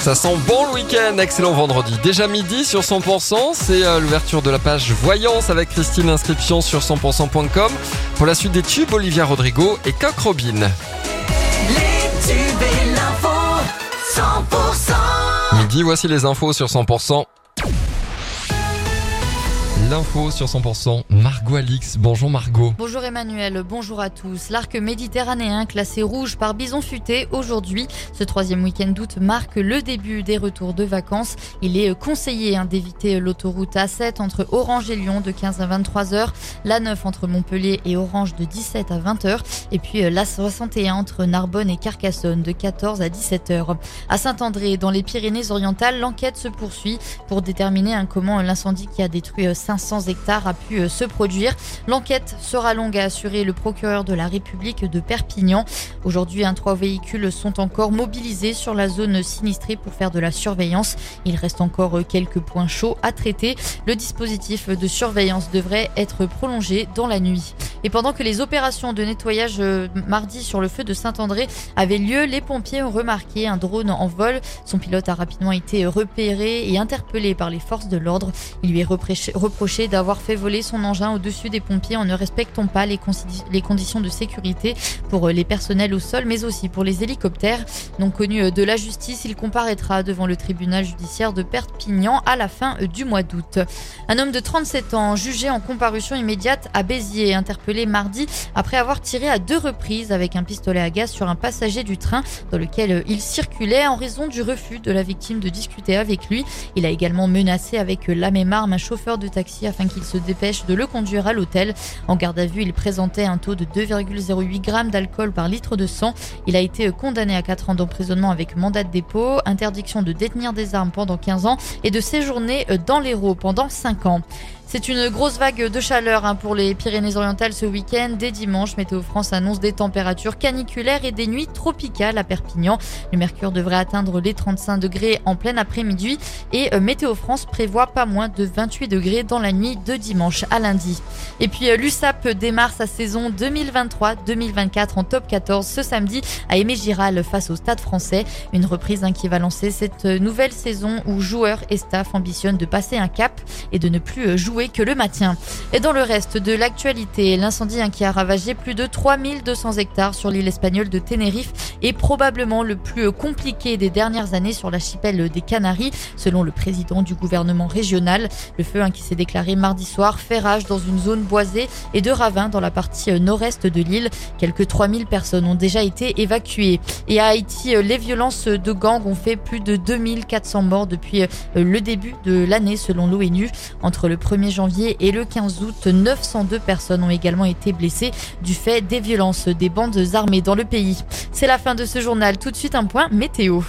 Ça sent bon le week-end, excellent vendredi. Déjà midi sur 100%, c'est euh, l'ouverture de la page Voyance avec Christine, inscription sur 100%.com. Pour la suite des tubes, Olivia Rodrigo et Coq Robin. Les tubes et l'info, 100%. Midi, voici les infos sur 100%. L'info sur 100%, Margot Alix. Bonjour Margot. Bonjour Emmanuel, bonjour à tous. L'arc méditerranéen classé rouge par Bison Futé aujourd'hui. Ce troisième week-end d'août marque le début des retours de vacances. Il est conseillé hein, d'éviter l'autoroute A7 entre Orange et Lyon de 15 à 23 heures, la 9 entre Montpellier et Orange de 17 à 20 heures, et puis euh, la 61 entre Narbonne et Carcassonne de 14 à 17 heures. À Saint-André, dans les Pyrénées-Orientales, l'enquête se poursuit pour déterminer hein, comment l'incendie qui a détruit euh, 500 hectares a pu euh, se produire. L'enquête sera longue, a assuré le procureur de la République de Perpignan. Aujourd'hui, un trois véhicules sont encore mobilisés sur la zone sinistrée pour faire de la surveillance. Il reste encore euh, quelques points chauds à traiter. Le dispositif de surveillance devrait être prolongé dans la nuit. Et pendant que les opérations de nettoyage euh, mardi sur le feu de Saint-André avaient lieu, les pompiers ont remarqué un drone en vol. Son pilote a rapidement été repéré et interpellé par les forces de l'ordre. Il lui est reproché, d'avoir fait voler son engin au-dessus des pompiers en ne respectant pas les, conditions de sécurité pour euh, les personnels au sol, mais aussi pour les hélicoptères. Non connu euh, de la justice, il comparaîtra devant le tribunal judiciaire de Perpignan à la fin du mois d'août. Un homme de 37 ans, jugé en comparution immédiate à Béziers, interpellé mardi après avoir tiré à deux reprises avec un pistolet à gaz sur un passager du train dans lequel euh, il circulait en raison du refus de la victime de discuter avec lui. Il a également menacé avec euh, la même arme un chauffeur de taxi afin qu'il se dépêche de le conduire à l'hôtel. En garde à vue, il présentait un taux de 2,08 grammes d'alcool par litre de sang. Il a été euh, condamné à 4 ans d'emprisonnement avec mandat de dépôt, interdiction de détenir des armes pendant 15 ans et de séjourner dans l'Hérault pendant 5 ans. C'est une grosse vague de chaleur hein, pour les Pyrénées-Orientales ce week-end. Dès dimanche, Météo France annonce des températures caniculaires et des nuits tropicales à Perpignan. Le mercure devrait atteindre les 35 degrés en plein après-midi et euh, Météo France prévoit pas moins de 28 degrés dans la nuit de dimanche à lundi. Et puis euh, l'USAP démarre sa saison 2023-2024 en top 14 ce samedi à Aimé Giral face au Stade français. Une reprise qui va lancer cette euh, nouvelle saison où joueurs et staff ambitionnent de passer un cap et de ne plus euh, que le maintien. Et dans le reste de l'actualité, l'incendie hein, qui a ravagé plus de 3200 hectares sur l'île espagnole de Tenerife est probablement le plus compliqué des dernières années sur l'archipel des Canaries, selon le président du gouvernement régional. Le feu hein, qui s'est déclaré mardi soir fait rage dans une zone boisée et de ravins dans la partie euh, nord-est de l'île. Quelques 3000 personnes ont déjà été évacuées. Et à Haïti, euh, les violences de gangs ont fait plus de 2400 morts depuis euh, le début de l'année, selon l'ONU. Entre le 1er janvier et le 15 août, 902 personnes ont également été blessées du fait des violences des bandes armées dans le pays. C'est la fin de ce journal. Tout de suite un point météo.